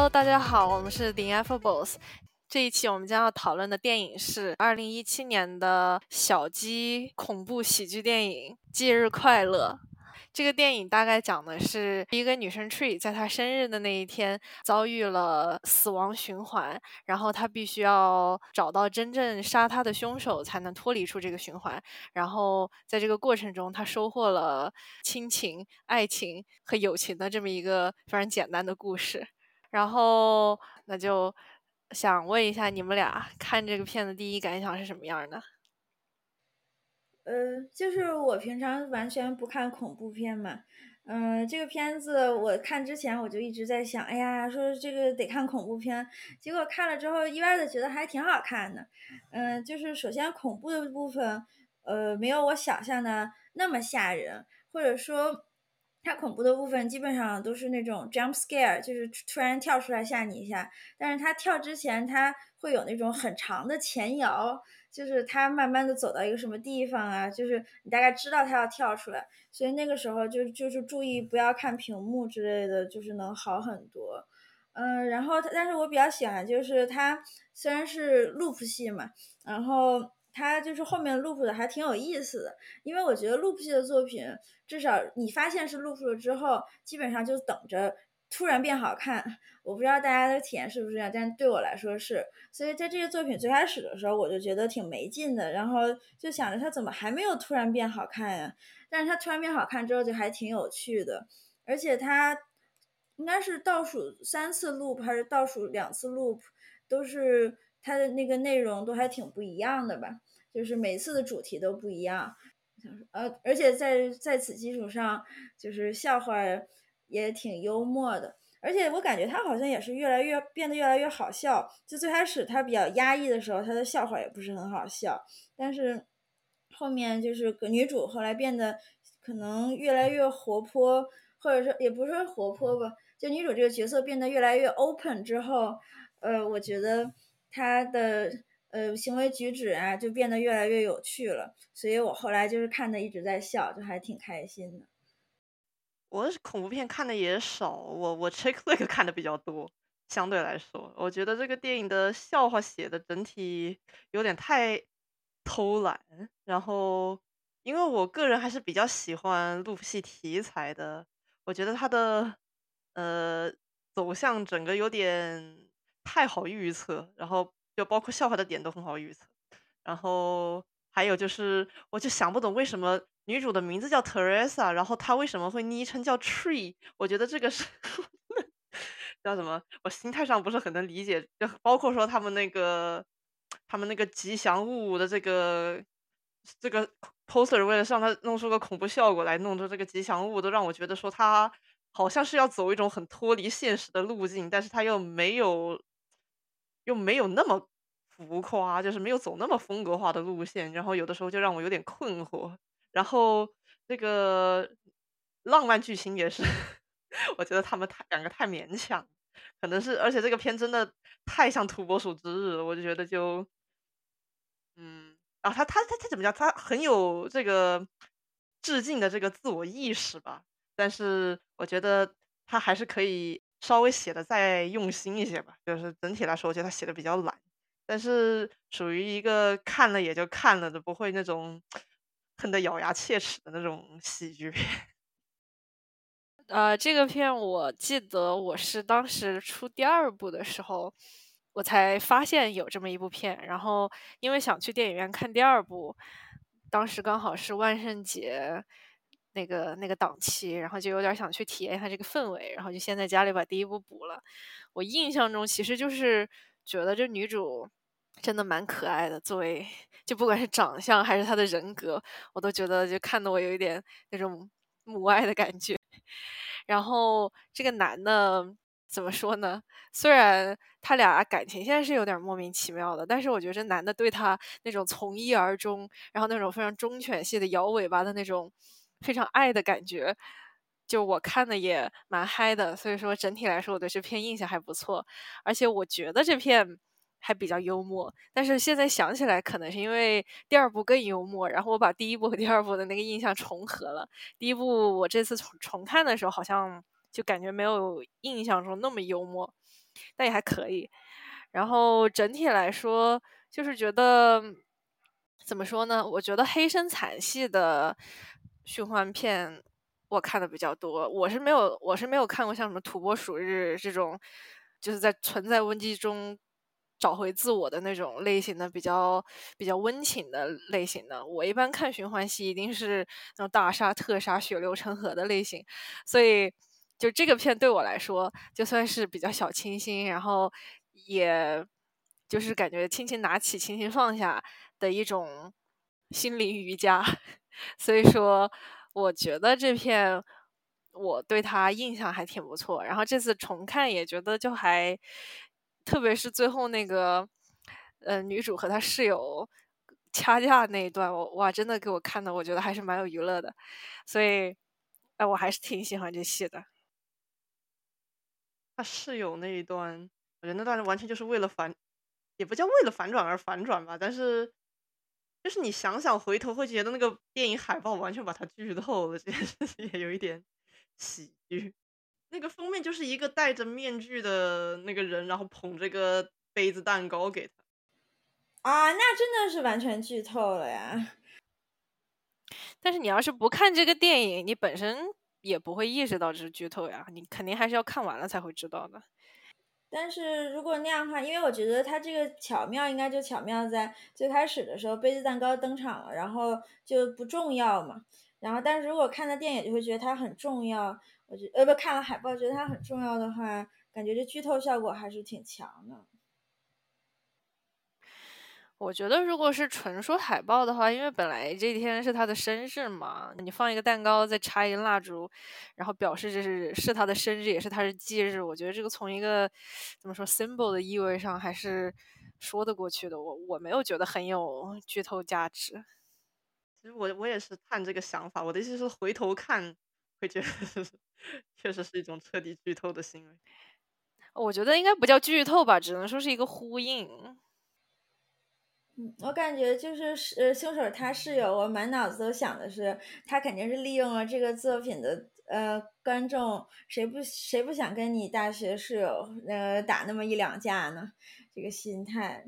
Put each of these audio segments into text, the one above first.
Hello，大家好，我们是 The Ineffables。这一期我们将要讨论的电影是二零一七年的小鸡恐怖喜剧电影《忌日快乐》。这个电影大概讲的是一个女生 Tree 在她生日的那一天遭遇了死亡循环，然后她必须要找到真正杀她的凶手，才能脱离出这个循环。然后在这个过程中，她收获了亲情、爱情和友情的这么一个非常简单的故事。然后那就想问一下你们俩看这个片子第一感想是什么样的？呃，就是我平常完全不看恐怖片嘛，嗯，这个片子我看之前我就一直在想，哎呀，说这个得看恐怖片，结果看了之后意外的觉得还挺好看的，嗯，就是首先恐怖的部分，呃，没有我想象的那么吓人，或者说它恐怖的部分基本上都是那种 jump scare，就是突然跳出来吓你一下，但是它跳之前它会有那种很长的前摇。就是它慢慢的走到一个什么地方啊，就是你大概知道它要跳出来，所以那个时候就就是注意不要看屏幕之类的，就是能好很多。嗯，然后它但是我比较喜欢就是它虽然是 loop 戏嘛，然后它就是后面 loop 的还挺有意思的，因为我觉得 loop 系的作品，至少你发现是 loop 了之后，基本上就等着。突然变好看，我不知道大家的体验是不是这样，但对我来说是。所以在这个作品最开始的时候，我就觉得挺没劲的，然后就想着它怎么还没有突然变好看呀？但是它突然变好看之后，就还挺有趣的。而且它应该是倒数三次 loop 还是倒数两次 loop，都是它的那个内容都还挺不一样的吧？就是每次的主题都不一样。呃，而且在在此基础上，就是笑话。也挺幽默的，而且我感觉他好像也是越来越变得越来越好笑。就最开始他比较压抑的时候，他的笑话也不是很好笑，但是后面就是女主后来变得可能越来越活泼，或者说也不是活泼吧，就女主这个角色变得越来越 open 之后，呃，我觉得她的呃行为举止啊就变得越来越有趣了，所以我后来就是看的一直在笑，就还挺开心的。我恐怖片看的也少，我我 check flick 看的比较多。相对来说，我觉得这个电影的笑话写的整体有点太偷懒。然后，因为我个人还是比较喜欢录戏题材的，我觉得它的呃走向整个有点太好预测，然后就包括笑话的点都很好预测。然后还有就是，我就想不懂为什么。女主的名字叫 Teresa，然后她为什么会昵称叫 Tree？我觉得这个是 叫什么？我心态上不是很能理解。就包括说他们那个他们那个吉祥物的这个这个 poster，为了让他弄出个恐怖效果来，弄出这个吉祥物，都让我觉得说他好像是要走一种很脱离现实的路径，但是他又没有又没有那么浮夸，就是没有走那么风格化的路线，然后有的时候就让我有点困惑。然后这个浪漫剧情也是，我觉得他们太两个太勉强，可能是而且这个片真的太像土拨鼠之日了，我就觉得就，嗯，啊，他他他他怎么讲？他很有这个致敬的这个自我意识吧，但是我觉得他还是可以稍微写的再用心一些吧。就是整体来说，我觉得他写的比较懒，但是属于一个看了也就看了的，不会那种。恨得咬牙切齿的那种喜剧片，呃，这个片我记得我是当时出第二部的时候，我才发现有这么一部片，然后因为想去电影院看第二部，当时刚好是万圣节那个那个档期，然后就有点想去体验一下这个氛围，然后就先在家里把第一部补了。我印象中其实就是觉得这女主。真的蛮可爱的，作为就不管是长相还是她的人格，我都觉得就看得我有一点那种母爱的感觉。然后这个男的怎么说呢？虽然他俩感情现在是有点莫名其妙的，但是我觉得这男的对他那种从一而终，然后那种非常忠犬系的摇尾巴的那种非常爱的感觉，就我看的也蛮嗨的。所以说整体来说，我对这片印象还不错。而且我觉得这片。还比较幽默，但是现在想起来，可能是因为第二部更幽默，然后我把第一部和第二部的那个印象重合了。第一部我这次重重看的时候，好像就感觉没有印象中那么幽默。但也还可以。然后整体来说，就是觉得怎么说呢？我觉得黑生惨系的循环片我看的比较多。我是没有，我是没有看过像什么《土拨鼠日》这种，就是在存在危机中找回自我的那种类型的，比较比较温情的类型的。我一般看循环戏，一定是那种大杀特杀、血流成河的类型。所以，就这个片对我来说，就算是比较小清新，然后。也就是感觉轻轻拿起，轻轻放下的一种心灵瑜伽，所以说我觉得这片我对他印象还挺不错。然后这次重看也觉得就还，特别是最后那个，呃，女主和她室友掐架那一段，我哇，真的给我看的，我觉得还是蛮有娱乐的。所以，哎，我还是挺喜欢这戏的。他室友那一段。我觉得那段完全就是为了反，也不叫为了反转而反转吧。但是，就是你想想回头会觉得那个电影海报完全把它剧透了，这件事情也有一点喜剧。那个封面就是一个戴着面具的那个人，然后捧着个杯子蛋糕给他。啊，那真的是完全剧透了呀！但是你要是不看这个电影，你本身也不会意识到这是剧透呀。你肯定还是要看完了才会知道的。但是如果那样的话，因为我觉得它这个巧妙应该就巧妙在最开始的时候杯子蛋糕登场了，然后就不重要嘛。然后，但是如果看了电影就会觉得它很重要。我觉呃不看了海报觉得它很重要的话，感觉这剧透效果还是挺强的。我觉得，如果是纯说海报的话，因为本来这天是他的生日嘛，你放一个蛋糕，再插一根蜡烛，然后表示这是是他的生日，也是他的忌日。我觉得这个从一个怎么说 symbol 的意味上，还是说得过去的。我我没有觉得很有剧透价值。其实我我也是看这个想法，我的意思是回头看会觉得 确实是一种彻底剧透的行为。我觉得应该不叫剧透吧，只能说是一个呼应。我感觉就是是凶手他室友，我满脑子都想的是他肯定是利用了这个作品的呃观众，谁不谁不想跟你大学室友呃打那么一两架呢？这个心态。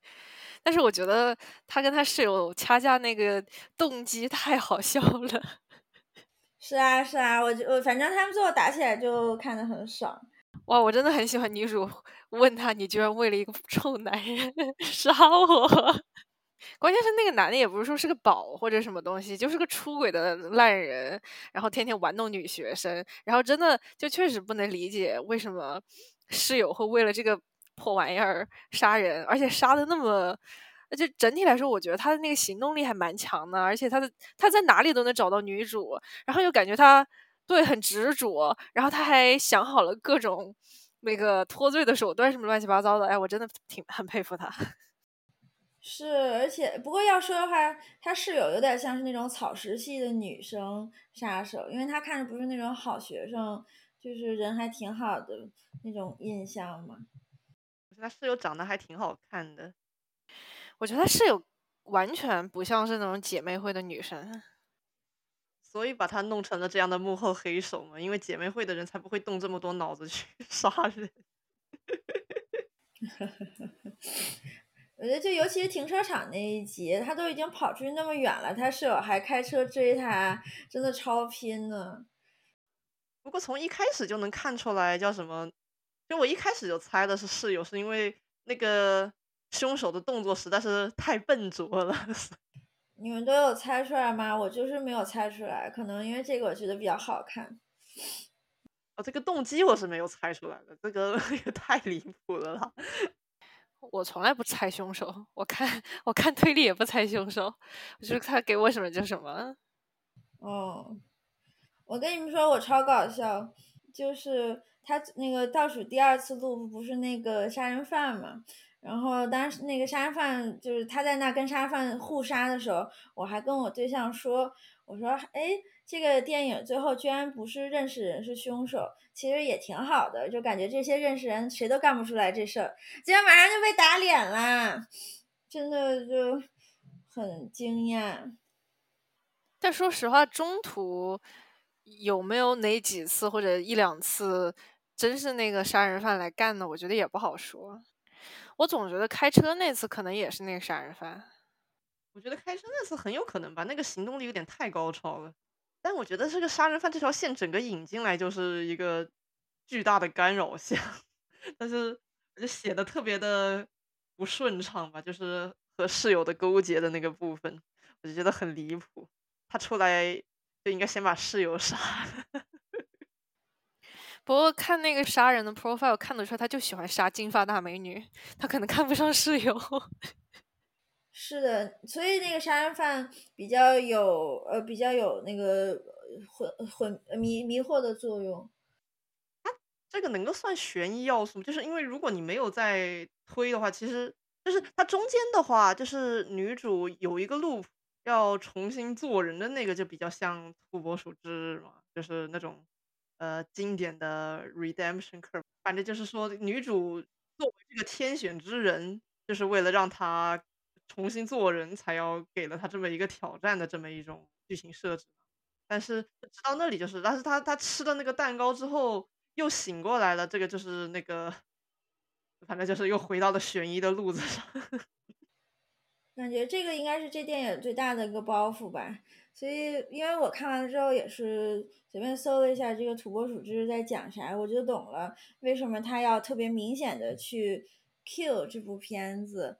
但是我觉得他跟他室友掐架那个动机太好笑了。是啊是啊，我我反正他们最后打起来就看得很爽。哇，我真的很喜欢女主问他：“你居然为了一个 臭男人杀我？” 关键是那个男的也不是说是个宝或者什么东西，就是个出轨的烂人，然后天天玩弄女学生，然后真的就确实不能理解为什么室友会为了这个破玩意儿杀人，而且杀的那么……就整体来说，我觉得他的那个行动力还蛮强的，而且他的他在哪里都能找到女主，然后又感觉他。对，很执着，然后他还想好了各种那个脱罪的手段，什么乱七八糟的。哎，我真的挺很佩服他。是，而且不过要说的话，他室友有点像是那种草食系的女生杀手，因为他看着不是那种好学生，就是人还挺好的那种印象嘛。我觉得他室友长得还挺好看的。我觉得他室友完全不像是那种姐妹会的女生。所以把他弄成了这样的幕后黑手嘛？因为姐妹会的人才不会动这么多脑子去 杀人。我觉得就尤其是停车场那一集，他都已经跑出去那么远了，他室友还开车追他，真的超拼呢。不过从一开始就能看出来叫什么，就我一开始就猜的是室友，是因为那个凶手的动作实在是太笨拙了。你们都有猜出来吗？我就是没有猜出来，可能因为这个我觉得比较好看。哦，这个动机我是没有猜出来的，这个 也太离谱了啦！我从来不猜凶手，我看我看推理也不猜凶手，就是他给我什么就什么。哦，我跟你们说，我超搞笑，就是他那个倒数第二次录不是那个杀人犯嘛？然后当时那个杀人犯就是他在那跟杀人犯互杀的时候，我还跟我对象说：“我说，哎，这个电影最后居然不是认识人是凶手，其实也挺好的，就感觉这些认识人谁都干不出来这事儿，结果马上就被打脸了，真的就很惊讶。但说实话，中途有没有哪几次或者一两次？”真是那个杀人犯来干的，我觉得也不好说。我总觉得开车那次可能也是那个杀人犯。我觉得开车那次很有可能吧，那个行动力有点太高超了。但我觉得这个杀人犯这条线整个引进来就是一个巨大的干扰项，但是就写的特别的不顺畅吧，就是和室友的勾结的那个部分，我就觉得很离谱。他出来就应该先把室友 杀了。不过看那个杀人的 profile 看得出来，他就喜欢杀金发大美女，他可能看不上室友。是的，所以那个杀人犯比较有呃比较有那个混混迷迷惑的作用。他这个能够算悬疑要素，就是因为如果你没有在推的话，其实就是它中间的话，就是女主有一个 loop 要重新做人的那个，就比较像土拨鼠之日嘛，就是那种呃经典的 redemption curve。反正就是说，女主作为这个天选之人，就是为了让她。重新做人才要给了她这么一个挑战的这么一种剧情设置，但是直到那里就是，但是她她吃了那个蛋糕之后又醒过来了，这个就是那个，反正就是又回到了悬疑的路子上。感觉这个应该是这电影最大的一个包袱吧，所以因为我看完了之后也是随便搜了一下这个土拨鼠之在讲啥，我就懂了为什么他要特别明显的去 kill 这部片子。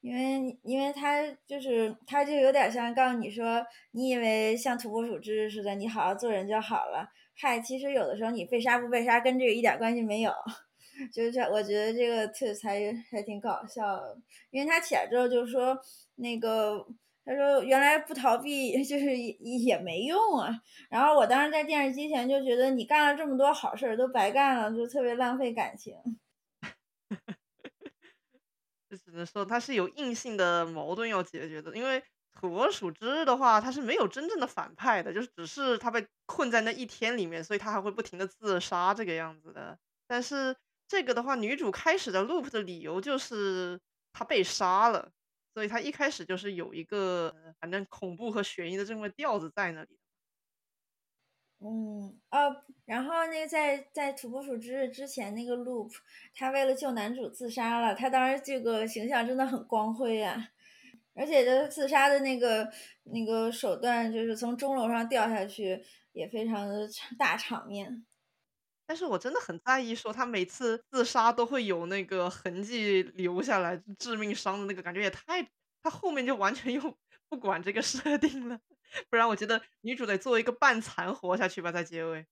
因为，因为他就是，他就有点像告诉你说，你以为像土拨鼠之日似的，你好好做人就好了。嗨，其实有的时候你被杀不被杀跟这个一点关系没有。就是我觉得这个特才还挺搞笑的，因为他起来之后就说，那个他说原来不逃避 就是也没用啊。然后我当时在电视机前就觉得你干了这么多好事儿都白干了，就特别浪费感情。就只能说他是有硬性的矛盾要解决的，因为土拨鼠之日的话，他是没有真正的反派的，就是只是他被困在那一天里面，所以他还会不停的自杀这个样子的。但是这个的话，女主开始的 loop 的理由就是她被杀了，所以她一开始就是有一个反正恐怖和悬疑的这么调子在那里。嗯哦，然后那个在在土拨鼠之日之前那个 loop，他为了救男主自杀了。他当时这个形象真的很光辉啊，而且这自杀的那个那个手段，就是从钟楼上掉下去，也非常的大场面。但是我真的很在意，说他每次自杀都会有那个痕迹留下来，致命伤的那个感觉也太……他后面就完全又不管这个设定了。不然我觉得女主得做一个半残活下去吧，在结尾。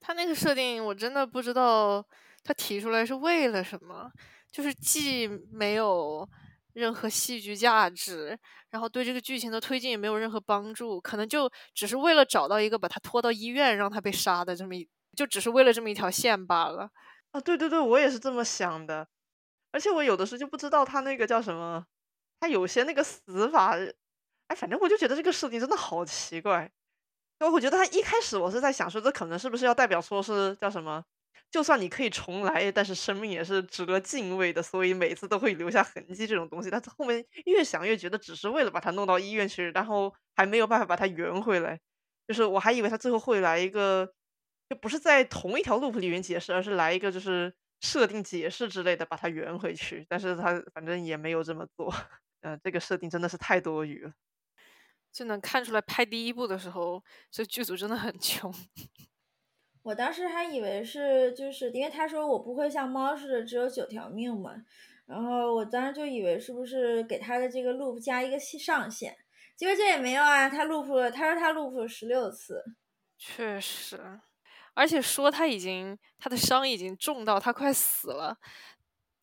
他那个设定我真的不知道他提出来是为了什么，就是既没有任何戏剧价值，然后对这个剧情的推进也没有任何帮助，可能就只是为了找到一个把他拖到医院让他被杀的这么一，就只是为了这么一条线罢了。啊，对对对，我也是这么想的。而且我有的时候就不知道他那个叫什么，他有些那个死法。哎，反正我就觉得这个设定真的好奇怪。因为我觉得他一开始我是在想说，这可能是不是要代表说是叫什么？就算你可以重来，但是生命也是值得敬畏的，所以每次都会留下痕迹这种东西。但是后面越想越觉得只是为了把他弄到医院去，然后还没有办法把他圆回来。就是我还以为他最后会来一个，就不是在同一条路里面解释，而是来一个就是设定解释之类的把它圆回去。但是他反正也没有这么做。嗯，这个设定真的是太多余了。就能看出来，拍第一部的时候，这剧组真的很穷。我当时还以为是，就是因为他说我不会像猫似的只有九条命嘛，然后我当时就以为是不是给他的这个 loop 加一个上限，结果这也没有啊，他 loop，他说他 loop 十六次。确实，而且说他已经他的伤已经重到他快死了，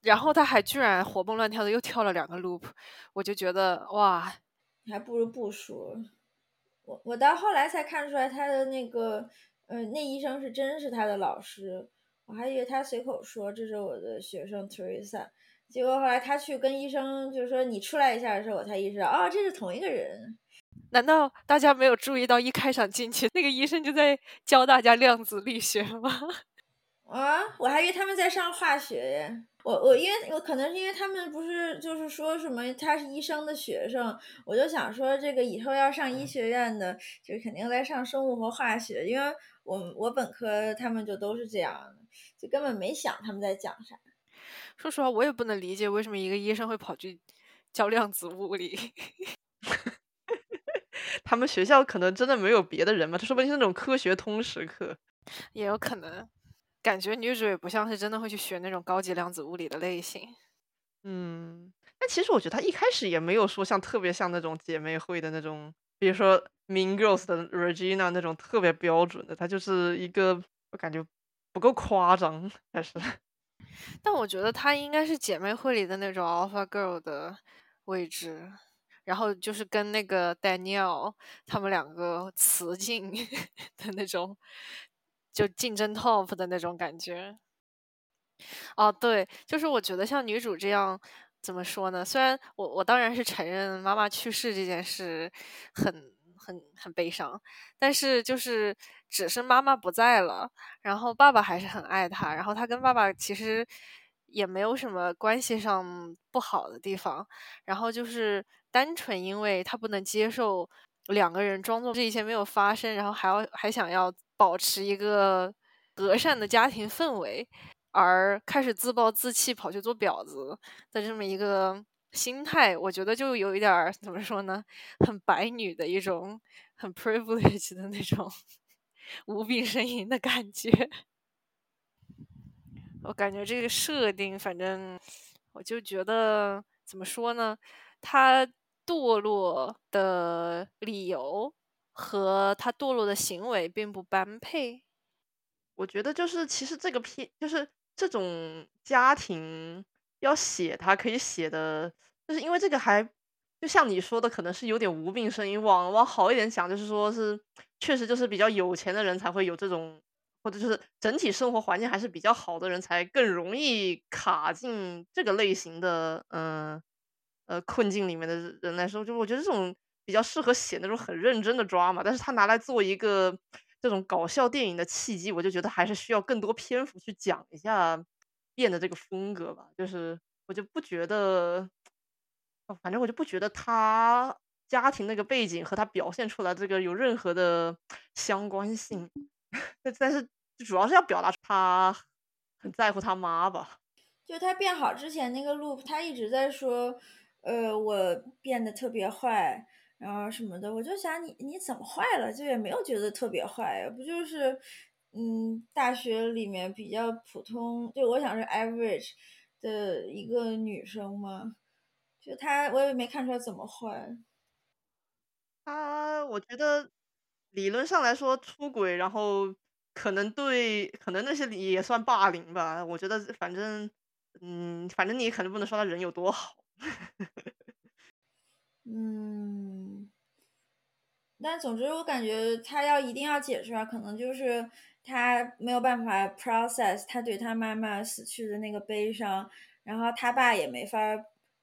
然后他还居然活蹦乱跳的又跳了两个 loop，我就觉得哇。还不如不说，我我到后来才看出来他的那个，呃，那医生是真是他的老师，我还以为他随口说这是我的学生 Teresa，结果后来他去跟医生就是说你出来一下的时候，我才意识到哦，这是同一个人。难道大家没有注意到一开场进去 那个医生就在教大家量子力学吗？啊，我还以为他们在上化学耶。我我因为我可能是因为他们不是就是说什么他是医生的学生，我就想说这个以后要上医学院的，就肯定在上生物和化学，因为我我本科他们就都是这样的，就根本没想他们在讲啥。说实话，我也不能理解为什么一个医生会跑去教量子物理。他们学校可能真的没有别的人嘛？他说不定是那种科学通识课，也有可能。感觉女主也不像是真的会去学那种高级量子物理的类型。嗯，但其实我觉得她一开始也没有说像特别像那种姐妹会的那种，比如说 Mean Girls 的 Regina 那种特别标准的，她就是一个我感觉不够夸张，但是。但我觉得她应该是姐妹会里的那种 Alpha Girl 的位置，然后就是跟那个 Daniel 他们两个雌竞 的那种，就竞争 Top 的那种感觉。哦，对，就是我觉得像女主这样，怎么说呢？虽然我我当然是承认妈妈去世这件事很很很悲伤，但是就是只是妈妈不在了，然后爸爸还是很爱她，然后她跟爸爸其实也没有什么关系上不好的地方，然后就是单纯因为他不能接受两个人装作这一切没有发生，然后还要还想要保持一个和善的家庭氛围。而开始自暴自弃，跑去做婊子的这么一个心态，我觉得就有一点儿怎么说呢，很白女的一种很 privilege 的那种无病呻吟的感觉。我感觉这个设定，反正我就觉得怎么说呢，他堕落的理由和他堕落的行为并不般配。我觉得就是其实这个片就是。这种家庭要写，他可以写的，就是因为这个还就像你说的，可能是有点无病呻吟。往往好一点讲，就是说是确实就是比较有钱的人才会有这种，或者就是整体生活环境还是比较好的人才更容易卡进这个类型的，嗯呃困境里面的人来说，就我觉得这种比较适合写那种很认真的抓嘛。但是他拿来做一个。这种搞笑电影的契机，我就觉得还是需要更多篇幅去讲一下变的这个风格吧。就是我就不觉得，反正我就不觉得他家庭那个背景和他表现出来这个有任何的相关性。但是主要是要表达他很在乎他妈吧。就他变好之前那个路他一直在说，呃，我变得特别坏。然后什么的，我就想你你怎么坏了？就也没有觉得特别坏，不就是，嗯，大学里面比较普通，就我想是 average 的一个女生吗？就她，我也没看出来怎么坏。她，我觉得理论上来说出轨，然后可能对，可能那些也算霸凌吧。我觉得反正，嗯，反正你也可能不能说他人有多好。嗯，但总之我感觉他要一定要解释啊，可能就是他没有办法 process 他对他妈妈死去的那个悲伤，然后他爸也没法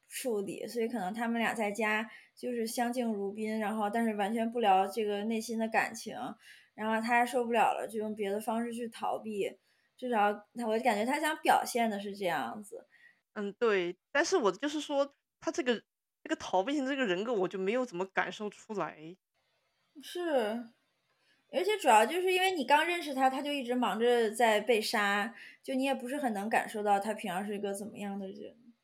处理，所以可能他们俩在家就是相敬如宾，然后但是完全不聊这个内心的感情，然后他受不了了，就用别的方式去逃避，至少他我感觉他想表现的是这样子。嗯，对，但是我就是说他这个。这个逃避型这个人格，我就没有怎么感受出来。是，而且主要就是因为你刚认识他，他就一直忙着在被杀，就你也不是很能感受到他平常是一个怎么样的人。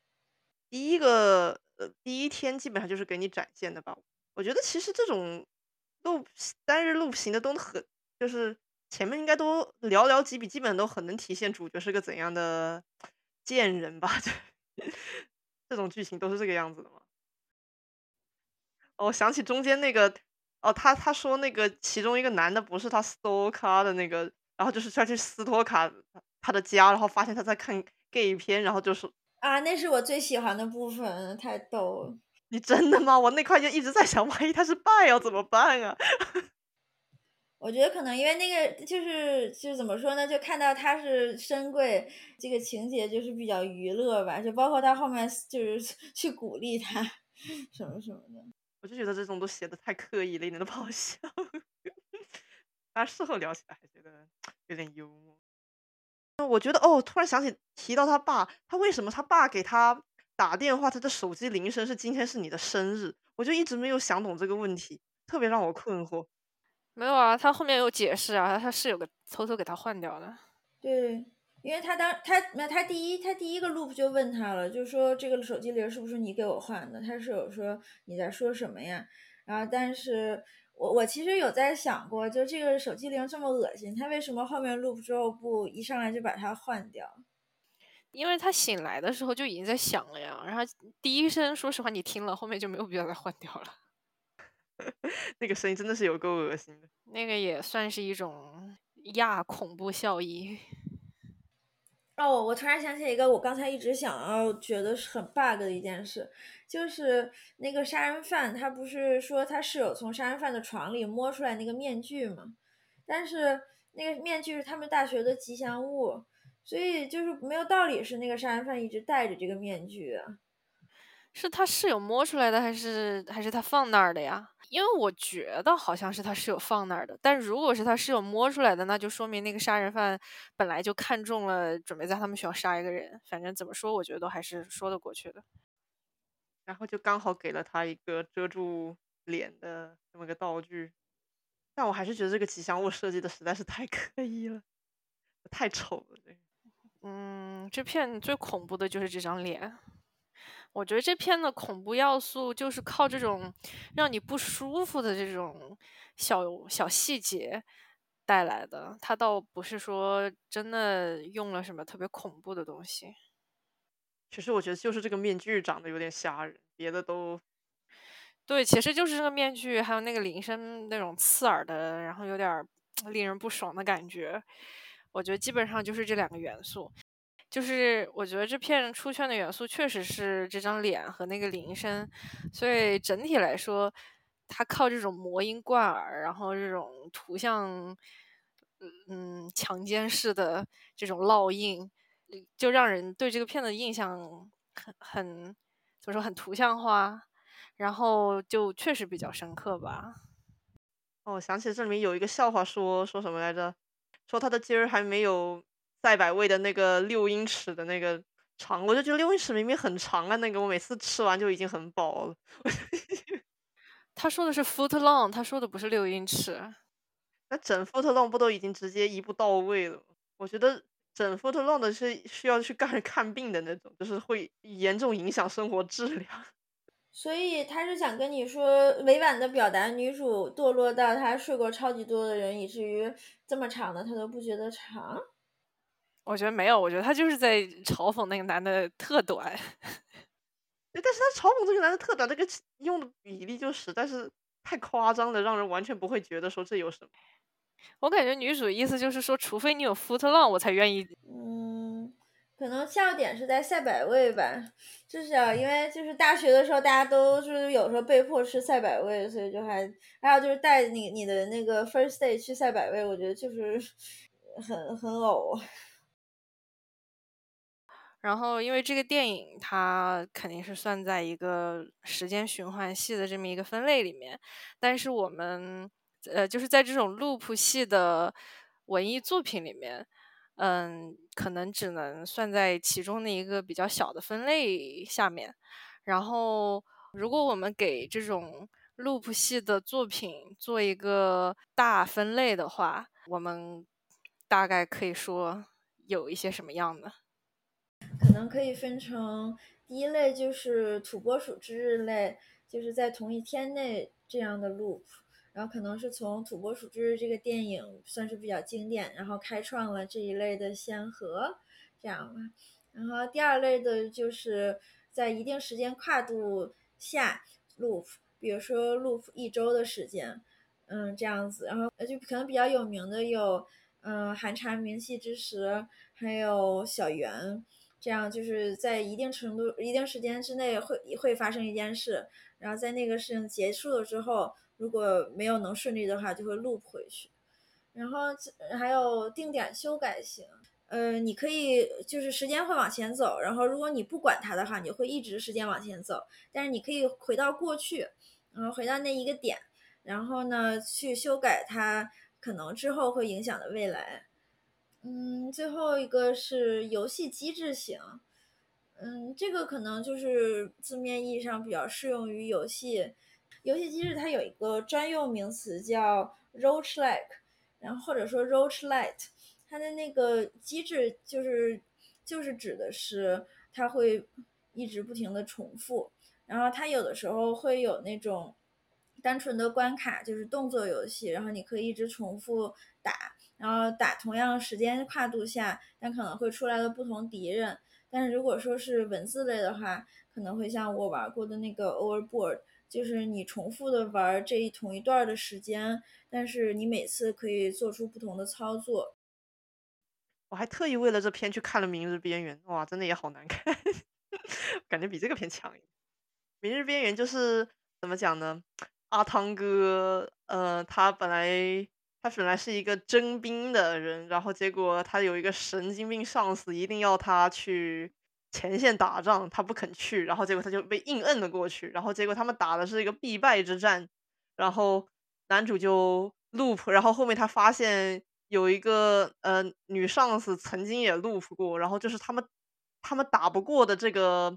第一个呃，第一天基本上就是给你展现的吧。我觉得其实这种录单日录屏的都很，就是前面应该都寥寥几笔，基本都很能体现主角是个怎样的贱人吧。这这种剧情都是这个样子的吗。哦，想起中间那个，哦，他他说那个其中一个男的不是他斯托卡的那个，然后就是他去斯托卡他的家，然后发现他在看 gay 片，然后就是啊，那是我最喜欢的部分，太逗了。你真的吗？我那块就一直在想，万一他是败要怎么办啊？我觉得可能因为那个就是就是怎么说呢，就看到他是深贵，这个情节就是比较娱乐吧，就包括他后面就是 去鼓励他什么什么的。我就觉得这种都写的太刻意了，一点都不好笑。但事后聊起来还觉得有点幽默。那我觉得哦，突然想起提到他爸，他为什么他爸给他打电话，他的手机铃声是今天是你的生日？我就一直没有想懂这个问题，特别让我困惑。没有啊，他后面有解释啊，他是有个偷偷给他换掉的。对，因因为他当他那他第一他第一个 loop 就问他了，就说这个手机铃是不是你给我换的？他室友说你在说什么呀？然后但是我我其实有在想过，就这个手机铃这么恶心，他为什么后面 loop 之后不一上来就把它换掉？因为他醒来的时候就已经在响了呀，然后第一声说实话你听了，后面就没有必要再换掉了。那个声音真的是有够恶心的。那个也算是一种亚恐怖效应。哦，我突然想起一个我刚才一直想要觉得是很 bug 的一件事，就是那个杀人犯他不是说他室友从杀人犯的床里摸出来那个面具吗？但是那个面具是他们大学的吉祥物，所以就是没有道理是那个杀人犯一直戴着这个面具啊。是他室友摸出来的，还是还是他放那儿的呀？因为我觉得好像是他室友放那儿的。但如果是他室友摸出来的，那就说明那个杀人犯本来就看中了，准备在他们学校杀一个人。反正怎么说，我觉得都还是说得过去的。然后就刚好给了他一个遮住脸的这么个道具。但我还是觉得这个吉祥物设计的实在是太刻意了，太丑了。这嗯，这片最恐怖的就是这张脸。我觉得这片的恐怖要素就是靠这种让你不舒服的这种小小细节带来的，它倒不是说真的用了什么特别恐怖的东西。其实我觉得就是这个面具长得有点吓人，别的都对，其实就是这个面具，还有那个铃声那种刺耳的，然后有点 令人不爽的感觉。我觉得基本上就是这两个元素。就是我觉得这片出圈的元素确实是这张脸和那个铃声，所以整体来说，它靠这种魔音贯耳，然后这种图像，嗯，强奸式的这种烙印，就让人对这个片的印象很很怎么说很图像化，然后就确实比较深刻吧。哦，想起这里面有一个笑话，说说什么来着？说他的筋儿还没有。赛百味的那个六英尺的那个长，我就觉得六英尺明明很长啊，那个我每次吃完就已经很饱了。他说的是 foot long，他说的不是六英尺。那整 foot long 不都已经直接一步到位了？我觉得整 foot long 的是需要去干 看病的那种，就是会严重影响生活质量。所以他是想跟你说，委婉的表达女主堕落到她睡过超级多的人，以至于这么长的她都不觉得长。我觉得没有，我觉得他就是在嘲讽那个男的特短。对，但是他嘲讽这个男的特短，这个用的比例就实在是太夸张了，让人完全不会觉得说这有什么。我感觉女主意思就是说，除非你有 foot long，我才愿意。嗯，可能笑点是在赛百味吧，至少因为就是大学的时候大家都是有时候被迫吃赛百味，所以就还还有就是带你你的那个 first day 去赛百味，我觉得就是 很很呕。然后，因为这个电影它肯定是算在一个时间循环系的这么一个分类里面，但是我们呃，就是在这种 loop 系的文艺作品里面，嗯，可能只能算在其中的一个比较小的分类下面。然后，如果我们给这种 loop 系的作品做一个大分类的话，我们大概可以说有一些什么样的？可能可以分成第一类就是土拨鼠之日类，就是在同一天内这样的 loop，然后可能是从土拨鼠之日这个电影算是比较经典，然后开创了这一类的先河，这样吧。然后第二类的就是在一定时间跨度下 loop，比如说 loop 一周的时间，嗯，这样子。然后就可能比较有名的有，嗯，寒蝉鸣泣之时，还有小圆。这样就是在一定程度、一定时间之内会会发生一件事，然后在那个事情结束了之后，如果没有能顺利的话，就会 loop 回去。然后还有定点修改型，呃，你可以就是时间会往前走，然后如果你不管它的话，你会一直时间往前走。但是你可以回到过去，然后回到那一个点，然后呢去修改它可能之后会影响的未来。嗯，最后一个是游戏机制型，嗯，这个可能就是字面意义上比较适用于游戏。游戏机制它有一个专用名词叫 roguelike，然后或者说 roguelite，它的那个机制就是就是指的是它会一直不停的重复，然后它有的时候会有那种单纯的关卡，就是动作游戏，然后你可以一直重复打，然后打同样时间跨度下，但可能会出来的不同敌人。但是如果说是文字类的话，可能会像我玩过的那个 Overboard，就是你重复的玩这一同一段的时间，但是你每次可以做出不同的操作。我还特意为了这篇去看了《明日边缘》，哇，真的也好难看，感觉比这个片强。《明日边缘》就是怎么讲呢？阿汤哥，呃，他本来他本来是一个征兵的人，然后结果他有一个神经病上司，一定要他去前线打仗，他不肯去，然后结果他就被硬摁了过去，然后结果他们打的是一个必败之战，然后男主就 loop，然后后面他发现。有一个呃女上司曾经也 loop 过，然后就是他们他们打不过的这个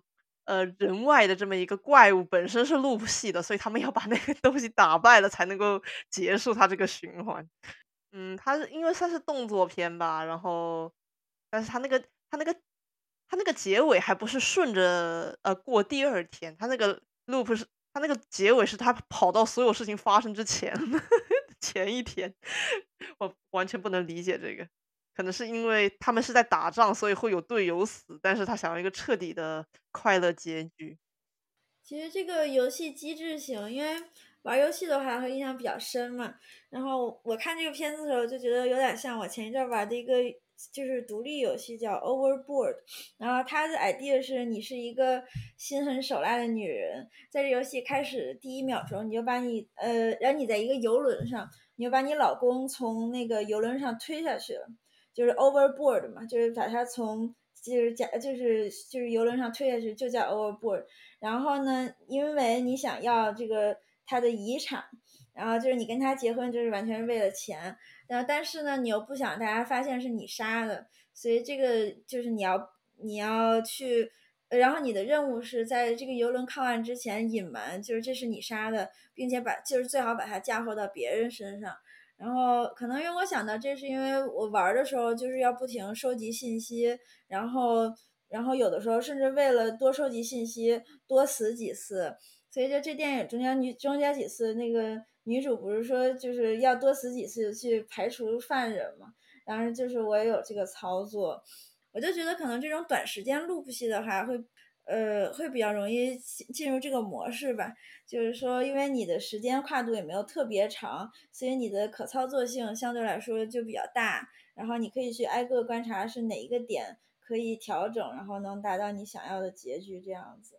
呃人外的这么一个怪物本身是 loop 系的，所以他们要把那个东西打败了才能够结束他这个循环。嗯，它是因为算是动作片吧，然后但是他那个他那个他那个结尾还不是顺着呃过第二天，他那个 loop 是他那个结尾是他跑到所有事情发生之前。前一天，我完全不能理解这个，可能是因为他们是在打仗，所以会有队友死，但是他想要一个彻底的快乐结局。其实这个游戏机制型，因为玩游戏的话会印象比较深嘛。然后我看这个片子的时候就觉得有点像我前一阵玩的一个。就是独立游戏叫 Overboard，然后它的 idea 是你是一个心狠手辣的女人，在这游戏开始第一秒钟，你就把你呃，然后你在一个游轮上，你就把你老公从那个游轮上推下去了，就是 Overboard 嘛，就是把他从就是假就是就是游轮上推下去就叫 Overboard。然后呢，因为你想要这个他的遗产，然后就是你跟他结婚就是完全是为了钱。然后，但是呢，你又不想大家发现是你杀的，所以这个就是你要你要去，然后你的任务是在这个游轮靠岸之前隐瞒，就是这是你杀的，并且把就是最好把它嫁祸到别人身上。然后可能因为我想到这是因为我玩的时候就是要不停收集信息，然后然后有的时候甚至为了多收集信息多死几次，所以就这电影中间女中间几次那个。女主不是说就是要多死几次去排除犯人嘛？当然，就是我也有这个操作，我就觉得可能这种短时间 loop 戏的话，会呃会比较容易进入这个模式吧。就是说，因为你的时间跨度也没有特别长，所以你的可操作性相对来说就比较大。然后你可以去挨个观察是哪一个点可以调整，然后能达到你想要的结局这样子。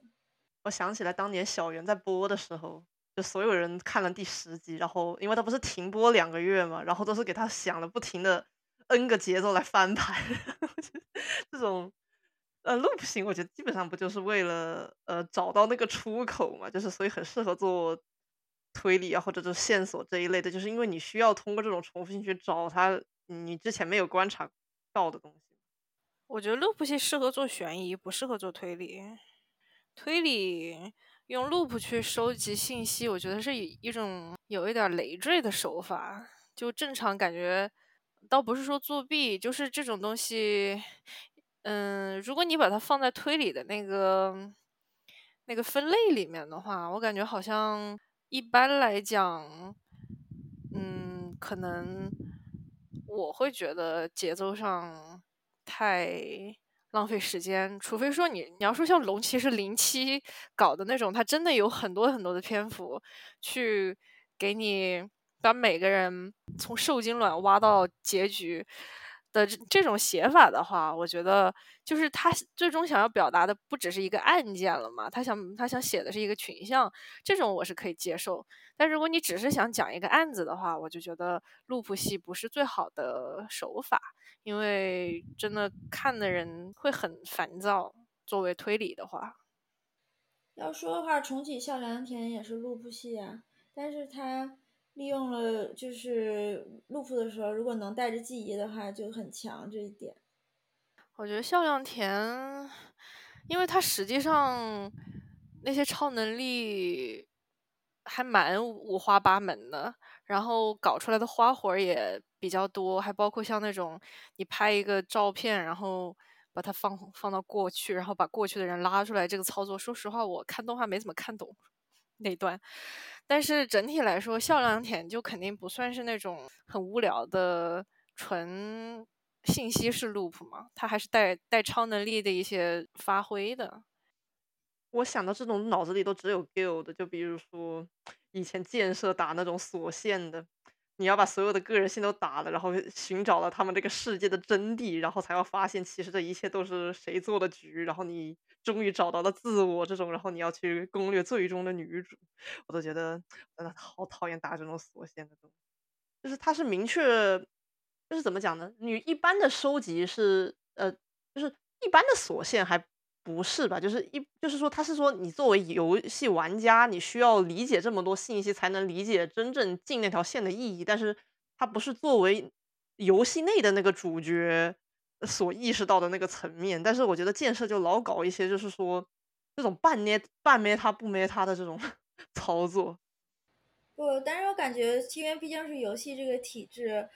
我想起来当年小圆在播的时候。就所有人看了第十集，然后因为他不是停播两个月嘛，然后都是给他想了不停的 N 个节奏来翻盘。这种呃 loop 型，我觉得基本上不就是为了呃找到那个出口嘛，就是所以很适合做推理啊或者是线索这一类的，就是因为你需要通过这种重复性去找它你之前没有观察到的东西。我觉得 loop 系适合做悬疑，不适合做推理。推理。用 loop 去收集信息，我觉得是以一种有一点累赘的手法。就正常感觉，倒不是说作弊，就是这种东西，嗯，如果你把它放在推理的那个那个分类里面的话，我感觉好像一般来讲，嗯，可能我会觉得节奏上太。浪费时间，除非说你你要说像龙骑士零七搞的那种，他真的有很多很多的篇幅去给你把每个人从受精卵挖到结局的这种写法的话，我觉得就是他最终想要表达的不只是一个案件了嘛，他想他想写的是一个群像，这种我是可以接受。但如果你只是想讲一个案子的话，我就觉得路普戏不是最好的手法。因为真的看的人会很烦躁。作为推理的话，要说的话，重启笑良田也是路普戏啊，但是他利用了就是路普的时候，如果能带着记忆的话，就很强这一点。我觉得笑良田，因为他实际上那些超能力还蛮五花八门的，然后搞出来的花活也比较多，还包括像那种你拍一个照片，然后把它放放到过去，然后把过去的人拉出来，这个操作，说实话，我看动画没怎么看懂那段。但是整体来说，笑良田就肯定不算是那种很无聊的纯信息式 loop 嘛，它还是带带超能力的一些发挥的。我想到这种脑子里都只有 guild，就比如说以前建设打那种锁线的，你要把所有的个人线都打了，然后寻找了他们这个世界的真谛，然后才要发现其实这一切都是谁做的局，然后你终于找到了自我这种，然后你要去攻略最终的女主，我都觉得真的好讨厌打这种锁线的东西，就是它是明确，就是怎么讲呢？你一般的收集是呃，就是一般的锁线还。不是吧？就是一，就是说，他是说，你作为游戏玩家，你需要理解这么多信息，才能理解真正进那条线的意义。但是，它不是作为游戏内的那个主角所意识到的那个层面。但是，我觉得建设就老搞一些，就是说这种半捏半捏他不捏他的这种 操作。不，但是我感觉，因为毕竟是游戏这个体制。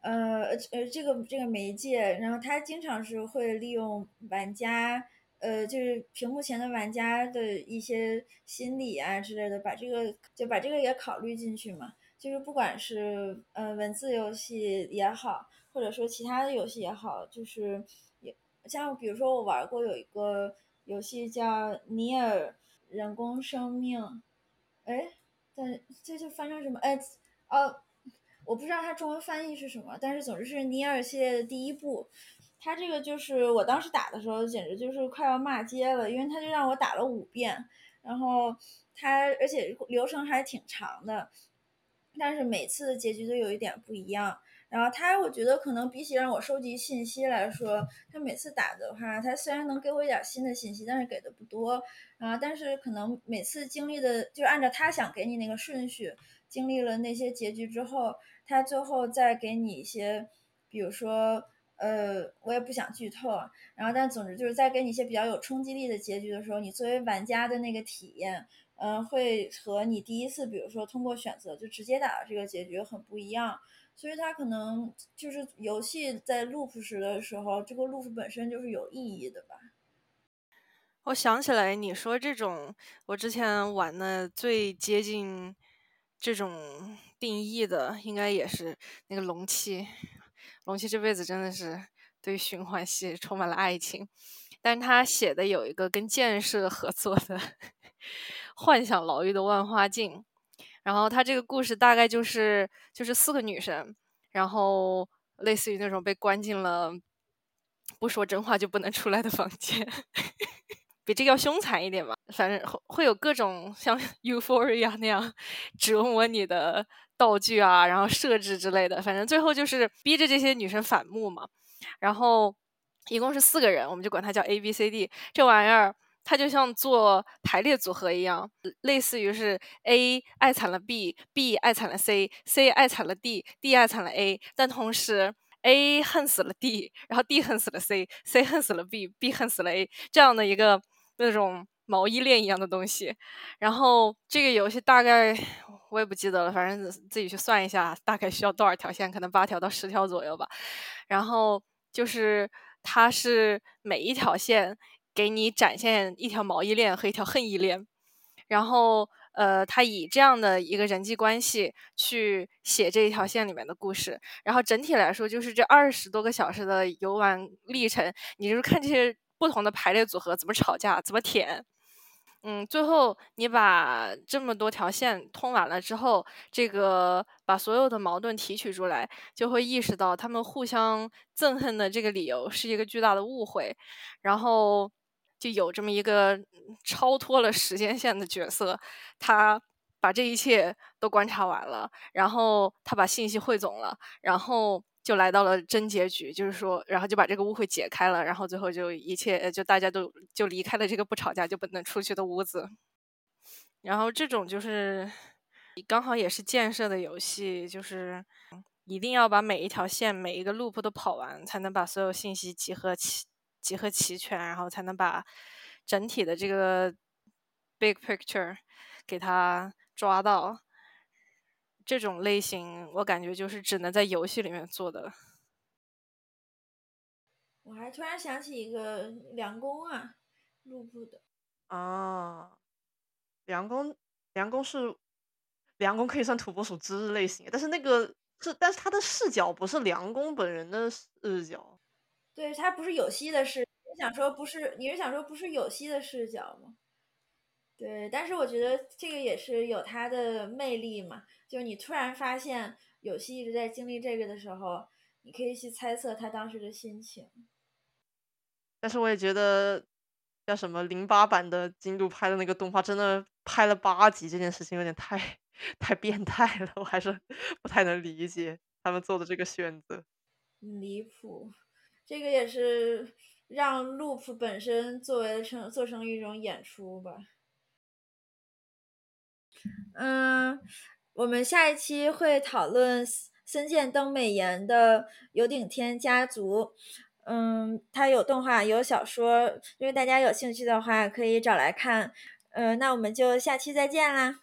呃呃，这个这个媒介，然后它经常是会利用玩家。呃，就是屏幕前的玩家的一些心理啊之类的，把这个就把这个也考虑进去嘛。就是不管是呃文字游戏也好，或者说其他的游戏也好，就是也像比如说我玩过有一个游戏叫《尼尔：人工生命》，哎，但这就翻成什么？哎，哦，我不知道它中文翻译是什么，但是总之是尼尔系列的第一部。他这个就是我当时打的时候，简直就是快要骂街了，因为他就让我打了五遍，然后他而且流程还挺长的，但是每次结局都有一点不一样。然后他，我觉得可能比起让我收集信息来说，他每次打的话，他虽然能给我一点新的信息，但是给的不多。啊，但是可能每次经历的，就按照他想给你那个顺序，经历了那些结局之后，他最后再给你一些，比如说。呃，我也不想剧透啊，然后但总之就是在给你一些比较有冲击力的结局的时候，你作为玩家的那个体验，嗯，会和你第一次，比如说通过选择就直接打到这个结局很不一样，所以它可能就是游戏在 loop 时的时候，这个 loop 本身就是有意义的吧。我想起来你说这种，我之前玩的最接近这种定义的，应该也是那个龙七。龙七这辈子真的是对循环系充满了爱情，但他写的有一个跟建设合作的《幻想牢狱的万花镜》，然后他这个故事大概就是就是四个女生，然后类似于那种被关进了不说真话就不能出来的房间，比这个要凶残一点吧，反正会会有各种像 Euphoria 那样 折磨你的。道具啊，然后设置之类的，反正最后就是逼着这些女生反目嘛。然后一共是四个人，我们就管它叫 A B C D。这玩意儿它就像做排列组合一样，类似于是 A 爱惨了 B，B 爱惨了 C，C 爱惨了 D，D 爱惨了 A。但同时 A 恨死了 D，然后 D 恨死了 C，C 恨死了 B，B 恨死了 A，这样的一个那种毛衣链一样的东西。然后这个游戏大概。我也不记得了，反正自己去算一下，大概需要多少条线，可能八条到十条左右吧。然后就是它是每一条线给你展现一条毛衣链和一条恨意链，然后呃，它以这样的一个人际关系去写这一条线里面的故事。然后整体来说，就是这二十多个小时的游玩历程，你就是看这些不同的排列组合怎么吵架，怎么舔。嗯，最后你把这么多条线通完了之后，这个把所有的矛盾提取出来，就会意识到他们互相憎恨的这个理由是一个巨大的误会，然后就有这么一个超脱了时间线的角色，他把这一切都观察完了，然后他把信息汇总了，然后。就来到了真结局，就是说，然后就把这个误会解开了，然后最后就一切，就大家都就离开了这个不吵架就不能出去的屋子。然后这种就是刚好也是建设的游戏，就是一定要把每一条线、每一个 loop 都跑完，才能把所有信息集合齐、集合齐全，然后才能把整体的这个 big picture 给它抓到。这种类型，我感觉就是只能在游戏里面做的。我还突然想起一个梁工啊，路布的啊，梁工，梁工是梁工可以算土拨鼠之日类型，但是那个是，但是他的视角不是梁工本人的视角，对他不是有希的视，你想说不是？你是想说不是有希的视角吗？对，但是我觉得这个也是有它的魅力嘛，就是你突然发现有希一直在经历这个的时候，你可以去猜测他当时的心情。但是我也觉得，叫什么零八版的京都拍的那个动画，真的拍了八集，这件事情有点太 太变态了，我还是不太能理解他们做的这个选择。离谱，这个也是让 Loop 本身作为成做成一种演出吧。嗯，我们下一期会讨论森见登美颜的有顶天家族。嗯，它有动画，有小说，如果大家有兴趣的话，可以找来看。嗯，那我们就下期再见啦。